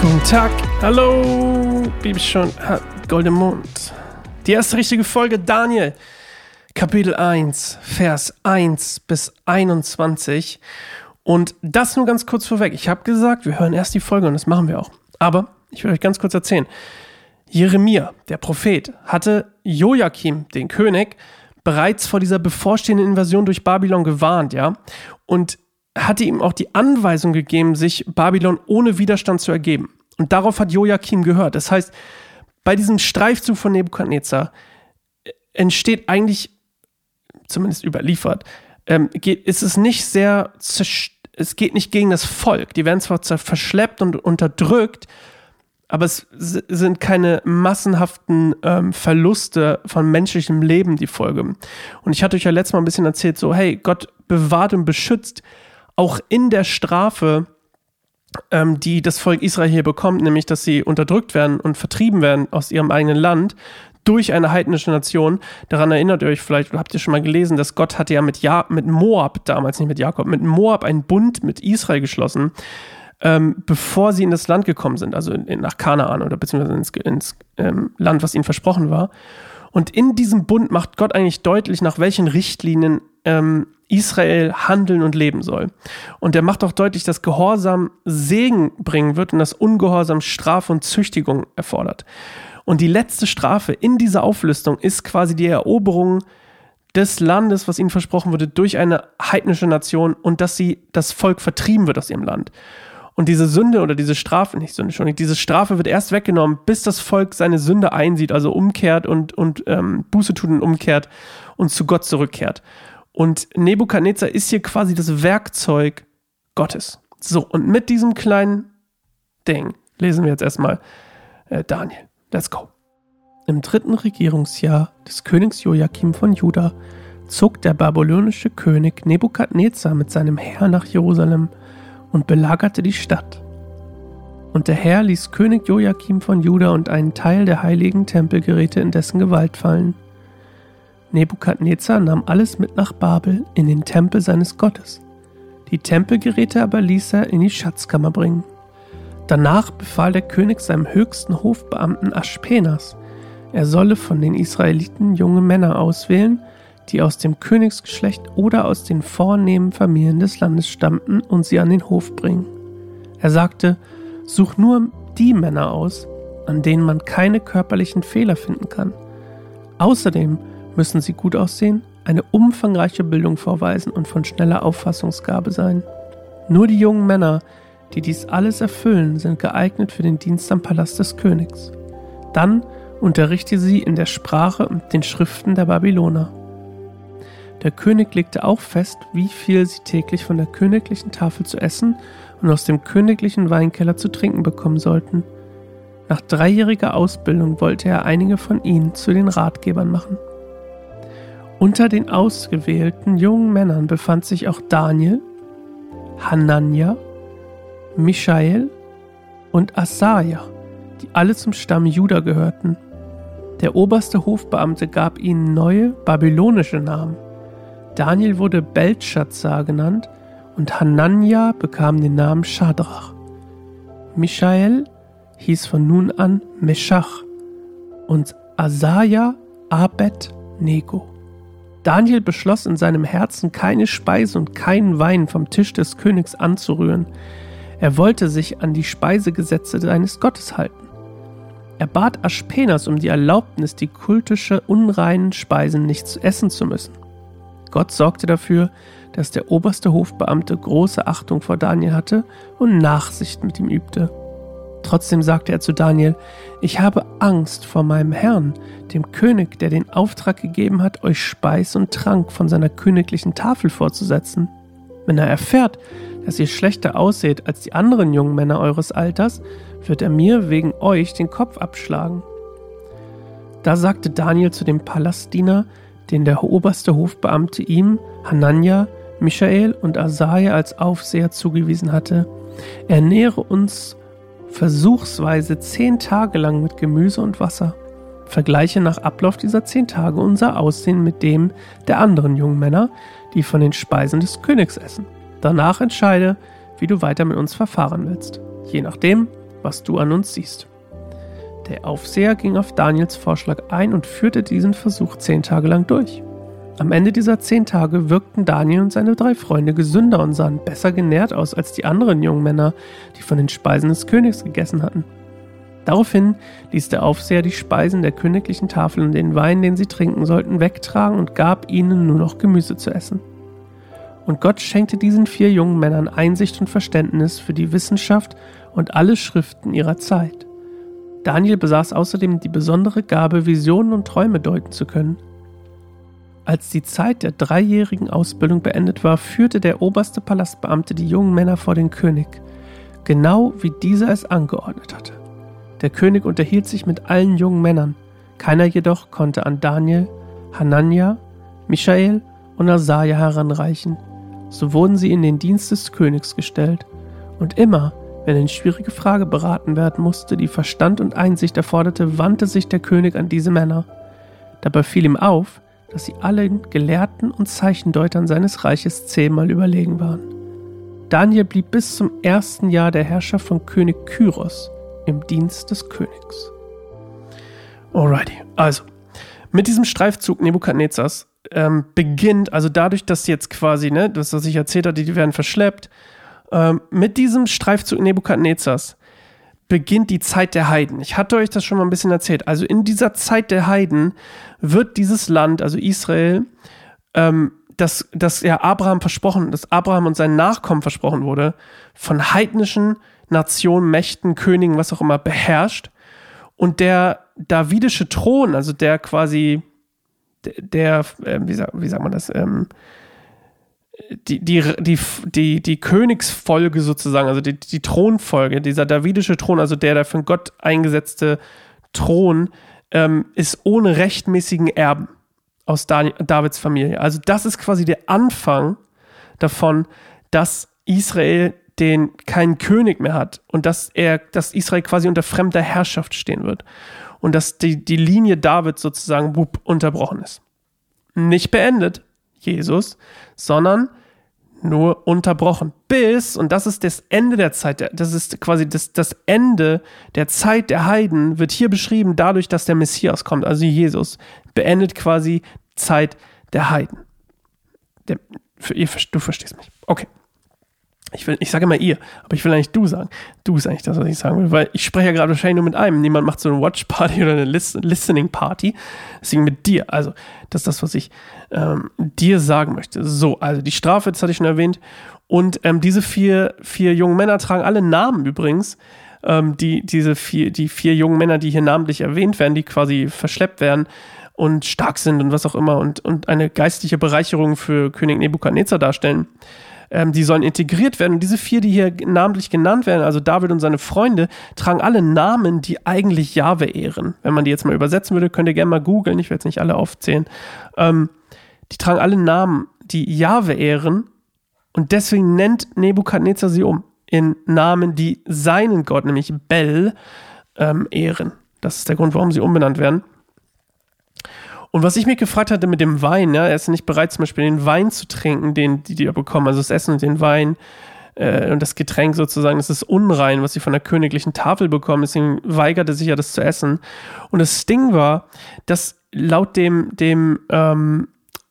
Guten Tag, hallo, Bibelschon, Golden Mond. Die erste richtige Folge, Daniel, Kapitel 1, Vers 1 bis 21. Und das nur ganz kurz vorweg. Ich habe gesagt, wir hören erst die Folge und das machen wir auch. Aber ich will euch ganz kurz erzählen. Jeremia, der Prophet, hatte Joachim, den König, bereits vor dieser bevorstehenden Invasion durch Babylon gewarnt, ja. Und hatte ihm auch die Anweisung gegeben, sich Babylon ohne Widerstand zu ergeben. Und darauf hat Joachim gehört. Das heißt, bei diesem Streifzug von Nebukadnezar äh, entsteht eigentlich, zumindest überliefert, ähm, geht, ist es nicht sehr, es geht nicht gegen das Volk. Die werden zwar verschleppt und unterdrückt, aber es sind keine massenhaften ähm, Verluste von menschlichem Leben die Folge. Und ich hatte euch ja letztes Mal ein bisschen erzählt, so, hey, Gott bewahrt und beschützt auch in der Strafe, ähm, die das Volk Israel hier bekommt, nämlich dass sie unterdrückt werden und vertrieben werden aus ihrem eigenen Land durch eine heidnische Nation. Daran erinnert ihr euch vielleicht, habt ihr schon mal gelesen, dass Gott hatte ja mit, ja mit Moab, damals nicht mit Jakob, mit Moab einen Bund mit Israel geschlossen, ähm, bevor sie in das Land gekommen sind, also in, nach Kanaan oder beziehungsweise ins, ins ähm, Land, was ihnen versprochen war. Und in diesem Bund macht Gott eigentlich deutlich, nach welchen Richtlinien ähm, Israel handeln und leben soll. Und er macht auch deutlich, dass Gehorsam Segen bringen wird und dass Ungehorsam Strafe und Züchtigung erfordert. Und die letzte Strafe in dieser Auflistung ist quasi die Eroberung des Landes, was ihnen versprochen wurde, durch eine heidnische Nation und dass sie das Volk vertrieben wird aus ihrem Land. Und diese Sünde oder diese Strafe, nicht Sünde, schon, diese Strafe wird erst weggenommen, bis das Volk seine Sünde einsieht, also umkehrt und, und ähm, Buße tut und umkehrt und zu Gott zurückkehrt. Und Nebukadnezar ist hier quasi das Werkzeug Gottes. So, und mit diesem kleinen Ding lesen wir jetzt erstmal äh, Daniel. Let's go. Im dritten Regierungsjahr des Königs Joachim von Juda zog der babylonische König Nebukadnezar mit seinem Heer nach Jerusalem und belagerte die Stadt. Und der Herr ließ König Joachim von Juda und einen Teil der heiligen Tempelgeräte in dessen Gewalt fallen. Nebukadnezar nahm alles mit nach Babel in den Tempel seines Gottes. Die Tempelgeräte aber ließ er in die Schatzkammer bringen. Danach befahl der König seinem höchsten Hofbeamten Aschpenas, er solle von den Israeliten junge Männer auswählen, die aus dem Königsgeschlecht oder aus den vornehmen Familien des Landes stammten und sie an den Hof bringen. Er sagte, such nur die Männer aus, an denen man keine körperlichen Fehler finden kann. Außerdem müssen sie gut aussehen, eine umfangreiche Bildung vorweisen und von schneller Auffassungsgabe sein. Nur die jungen Männer, die dies alles erfüllen, sind geeignet für den Dienst am Palast des Königs. Dann unterrichte sie in der Sprache und den Schriften der Babyloner. Der König legte auch fest, wie viel sie täglich von der königlichen Tafel zu essen und aus dem königlichen Weinkeller zu trinken bekommen sollten. Nach dreijähriger Ausbildung wollte er einige von ihnen zu den Ratgebern machen. Unter den ausgewählten jungen Männern befand sich auch Daniel, Hanania, Michael und Asaja, die alle zum Stamm Juda gehörten. Der oberste Hofbeamte gab ihnen neue babylonische Namen. Daniel wurde Belshazzar genannt und Hanania bekam den Namen Shadrach. Michael hieß von nun an Meshach und Asaja Abed Nego. Daniel beschloss in seinem Herzen, keine Speise und keinen Wein vom Tisch des Königs anzurühren. Er wollte sich an die Speisegesetze seines Gottes halten. Er bat Aspenas um die Erlaubnis, die kultische unreinen Speisen nicht zu essen zu müssen. Gott sorgte dafür, dass der oberste Hofbeamte große Achtung vor Daniel hatte und Nachsicht mit ihm übte. Trotzdem sagte er zu Daniel, ich habe Angst vor meinem Herrn, dem König, der den Auftrag gegeben hat, euch Speis und Trank von seiner königlichen Tafel vorzusetzen. Wenn er erfährt, dass ihr schlechter ausseht als die anderen jungen Männer eures Alters, wird er mir wegen euch den Kopf abschlagen. Da sagte Daniel zu dem Palastdiener, den der oberste Hofbeamte ihm, Hanania, Michael und Asaja als Aufseher zugewiesen hatte, ernähre uns versuchsweise zehn Tage lang mit Gemüse und Wasser. Vergleiche nach Ablauf dieser zehn Tage unser Aussehen mit dem der anderen jungen Männer, die von den Speisen des Königs essen. Danach entscheide, wie du weiter mit uns verfahren willst, je nachdem, was du an uns siehst. Der Aufseher ging auf Daniels Vorschlag ein und führte diesen Versuch zehn Tage lang durch. Am Ende dieser zehn Tage wirkten Daniel und seine drei Freunde gesünder und sahen besser genährt aus als die anderen jungen Männer, die von den Speisen des Königs gegessen hatten. Daraufhin ließ der Aufseher die Speisen der königlichen Tafel und den Wein, den sie trinken sollten, wegtragen und gab ihnen nur noch Gemüse zu essen. Und Gott schenkte diesen vier jungen Männern Einsicht und Verständnis für die Wissenschaft und alle Schriften ihrer Zeit. Daniel besaß außerdem die besondere Gabe, Visionen und Träume deuten zu können. Als die Zeit der dreijährigen Ausbildung beendet war, führte der oberste Palastbeamte die jungen Männer vor den König, genau wie dieser es angeordnet hatte. Der König unterhielt sich mit allen jungen Männern, keiner jedoch konnte an Daniel, Hanania, Michael und Asaja heranreichen. So wurden sie in den Dienst des Königs gestellt. Und immer, wenn eine schwierige Frage beraten werden musste, die Verstand und Einsicht erforderte, wandte sich der König an diese Männer. Dabei fiel ihm auf, dass sie allen Gelehrten und Zeichendeutern seines Reiches zehnmal überlegen waren. Daniel blieb bis zum ersten Jahr der Herrschaft von König Kyros im Dienst des Königs. Alrighty, also mit diesem Streifzug Nebukadnezars ähm, beginnt, also dadurch, dass jetzt quasi, ne, das, was ich erzählt hatte, die werden verschleppt, ähm, mit diesem Streifzug Nebukadnezars beginnt die Zeit der Heiden. Ich hatte euch das schon mal ein bisschen erzählt. Also in dieser Zeit der Heiden wird dieses Land, also Israel, ähm, das, das ja Abraham versprochen, dass Abraham und seinen Nachkommen versprochen wurde, von heidnischen Nationen, Mächten, Königen, was auch immer, beherrscht. Und der davidische Thron, also der quasi, der, äh, wie, wie sagt man das, ähm, die, die, die, die, die Königsfolge sozusagen, also die, die Thronfolge, dieser davidische Thron, also der, der von Gott eingesetzte Thron, ähm, ist ohne rechtmäßigen Erben aus Davids Familie. Also das ist quasi der Anfang davon, dass Israel den keinen König mehr hat und dass er, dass Israel quasi unter fremder Herrschaft stehen wird und dass die, die Linie Davids sozusagen unterbrochen ist. Nicht beendet, Jesus, sondern nur unterbrochen. Bis, und das ist das Ende der Zeit, das ist quasi das, das Ende der Zeit der Heiden, wird hier beschrieben dadurch, dass der Messias kommt, also Jesus, beendet quasi Zeit der Heiden. Der, für, ihr, du verstehst mich. Okay. Ich, will, ich sage immer ihr, aber ich will eigentlich du sagen. Du ist eigentlich das, was ich sagen will, weil ich spreche ja gerade wahrscheinlich nur mit einem. Niemand macht so eine Watch Party oder eine Listen Listening Party. Deswegen mit dir. Also, das ist das, was ich ähm, dir sagen möchte. So, also die Strafe, das hatte ich schon erwähnt. Und ähm, diese vier, vier jungen Männer tragen alle Namen übrigens. Ähm, die, diese vier, die vier jungen Männer, die hier namentlich erwähnt werden, die quasi verschleppt werden und stark sind und was auch immer und, und eine geistliche Bereicherung für König Nebukadnezar darstellen ähm, die sollen integriert werden. Und diese vier, die hier namentlich genannt werden, also David und seine Freunde, tragen alle Namen, die eigentlich Jahwe ehren. Wenn man die jetzt mal übersetzen würde, könnt ihr gerne mal googeln, ich werde es nicht alle aufzählen. Ähm, die tragen alle Namen, die Jahwe ehren. Und deswegen nennt Nebukadnezar sie um in Namen, die seinen Gott, nämlich Bel, ähm, ehren. Das ist der Grund, warum sie umbenannt werden. Und was ich mich gefragt hatte mit dem Wein, ja, er ist nicht bereit, zum Beispiel den Wein zu trinken, den die, die bekommen, also das Essen und den Wein äh, und das Getränk sozusagen, das ist unrein, was sie von der königlichen Tafel bekommen, deswegen weigerte sich ja das zu essen. Und das Ding war, dass laut dem, dem ähm,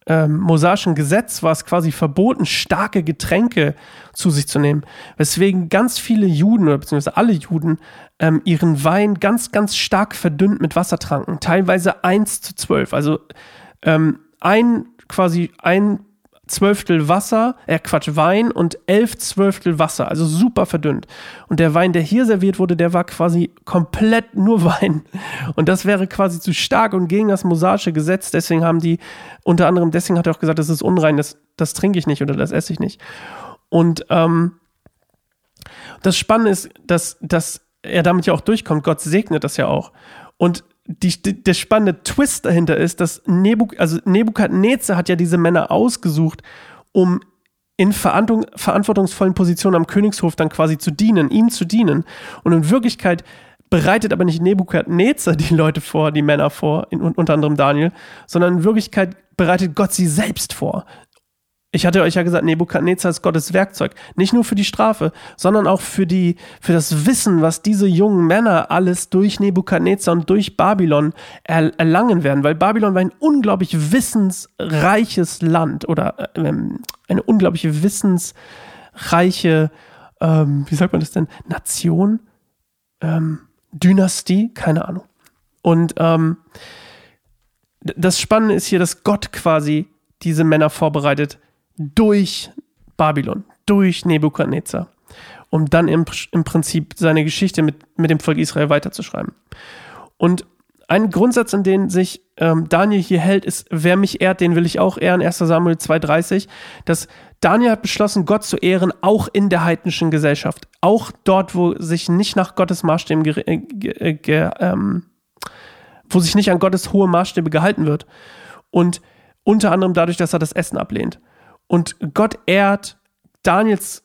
ähm, mosaischen Gesetz war es quasi verboten, starke Getränke zu sich zu nehmen. Weswegen ganz viele Juden oder beziehungsweise alle Juden ähm, ihren Wein ganz, ganz stark verdünnt mit Wasser tranken. Teilweise 1 zu 12. Also ähm, ein quasi ein Zwölftel Wasser, äh Quatsch, Wein und elf Zwölftel Wasser, also super verdünnt. Und der Wein, der hier serviert wurde, der war quasi komplett nur Wein. Und das wäre quasi zu stark und gegen das mosaische Gesetz. Deswegen haben die, unter anderem, deswegen hat er auch gesagt, das ist unrein, das, das trinke ich nicht oder das esse ich nicht. Und ähm, das Spannende ist, dass, dass er damit ja auch durchkommt. Gott segnet das ja auch. Und die, die, der spannende Twist dahinter ist, dass Nebuk, also Nebukadnezar hat ja diese Männer ausgesucht, um in verantwortungsvollen Positionen am Königshof dann quasi zu dienen, ihm zu dienen. Und in Wirklichkeit bereitet aber nicht Nebukadnezar die Leute vor, die Männer vor, in, unter anderem Daniel, sondern in Wirklichkeit bereitet Gott sie selbst vor. Ich hatte euch ja gesagt, Nebukadnezar ist Gottes Werkzeug. Nicht nur für die Strafe, sondern auch für die, für das Wissen, was diese jungen Männer alles durch Nebukadnezar und durch Babylon er, erlangen werden. Weil Babylon war ein unglaublich wissensreiches Land oder ähm, eine unglaubliche wissensreiche, ähm, wie sagt man das denn, Nation, ähm, Dynastie, keine Ahnung. Und ähm, das Spannende ist hier, dass Gott quasi diese Männer vorbereitet durch Babylon, durch Nebukadnezar, um dann im, im Prinzip seine Geschichte mit, mit dem Volk Israel weiterzuschreiben. Und ein Grundsatz, an den sich ähm, Daniel hier hält, ist, wer mich ehrt, den will ich auch ehren, 1 Samuel 2,30, dass Daniel hat beschlossen, Gott zu ehren, auch in der heidnischen Gesellschaft. Auch dort, wo sich nicht nach Gottes Maßstäben, äh, ge, ähm, wo sich nicht an Gottes hohe Maßstäbe gehalten wird. Und unter anderem dadurch, dass er das Essen ablehnt. Und Gott ehrt Daniels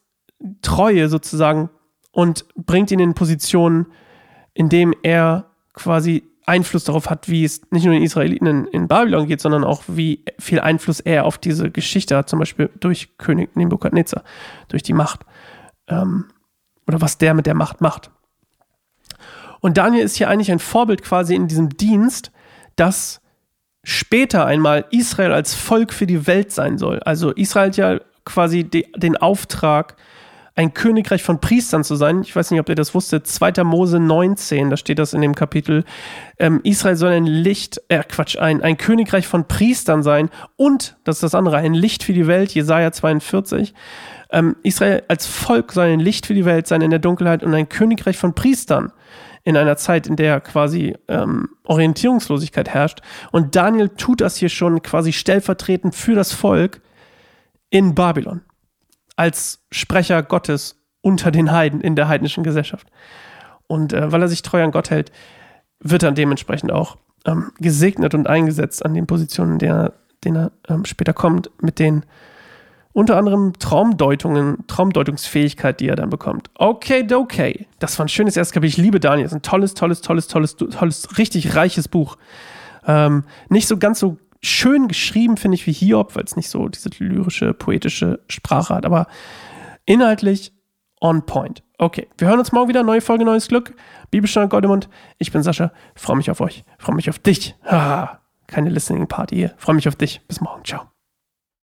Treue sozusagen und bringt ihn in Positionen, in dem er quasi Einfluss darauf hat, wie es nicht nur den Israeliten in, Babylon geht, sondern auch wie viel Einfluss er auf diese Geschichte hat, zum Beispiel durch König Nebukadnezar, durch die Macht. Ähm, oder was der mit der Macht macht. Und Daniel ist hier eigentlich ein Vorbild quasi in diesem Dienst, dass später einmal Israel als Volk für die Welt sein soll. Also Israel hat ja quasi die, den Auftrag, ein Königreich von Priestern zu sein. Ich weiß nicht, ob ihr das wusstet. 2. Mose 19, da steht das in dem Kapitel. Ähm, Israel soll ein Licht, äh, Quatsch, ein, ein Königreich von Priestern sein und, das ist das andere, ein Licht für die Welt, Jesaja 42. Ähm, Israel als Volk soll ein Licht für die Welt sein in der Dunkelheit und ein Königreich von Priestern in einer Zeit, in der quasi ähm, Orientierungslosigkeit herrscht. Und Daniel tut das hier schon quasi stellvertretend für das Volk in Babylon als Sprecher Gottes unter den Heiden in der heidnischen Gesellschaft. Und äh, weil er sich treu an Gott hält, wird er dementsprechend auch ähm, gesegnet und eingesetzt an den Positionen, in denen er, denen er ähm, später kommt, mit den unter anderem Traumdeutungen, Traumdeutungsfähigkeit, die er dann bekommt. Okay, okay. Das war ein schönes erstes Kapitel. Ich liebe Daniel. Das ist ein tolles, tolles, tolles, tolles, tolles, richtig reiches Buch. Ähm, nicht so ganz so schön geschrieben, finde ich, wie Hiob, weil es nicht so diese lyrische, poetische Sprache hat, aber inhaltlich on point. Okay, wir hören uns morgen wieder. Neue Folge, neues Glück. Bibelstein Goldemund. Ich bin Sascha. Freue mich auf euch. Freue mich auf dich. Ha, keine Listening Party hier. Freue mich auf dich. Bis morgen. Ciao.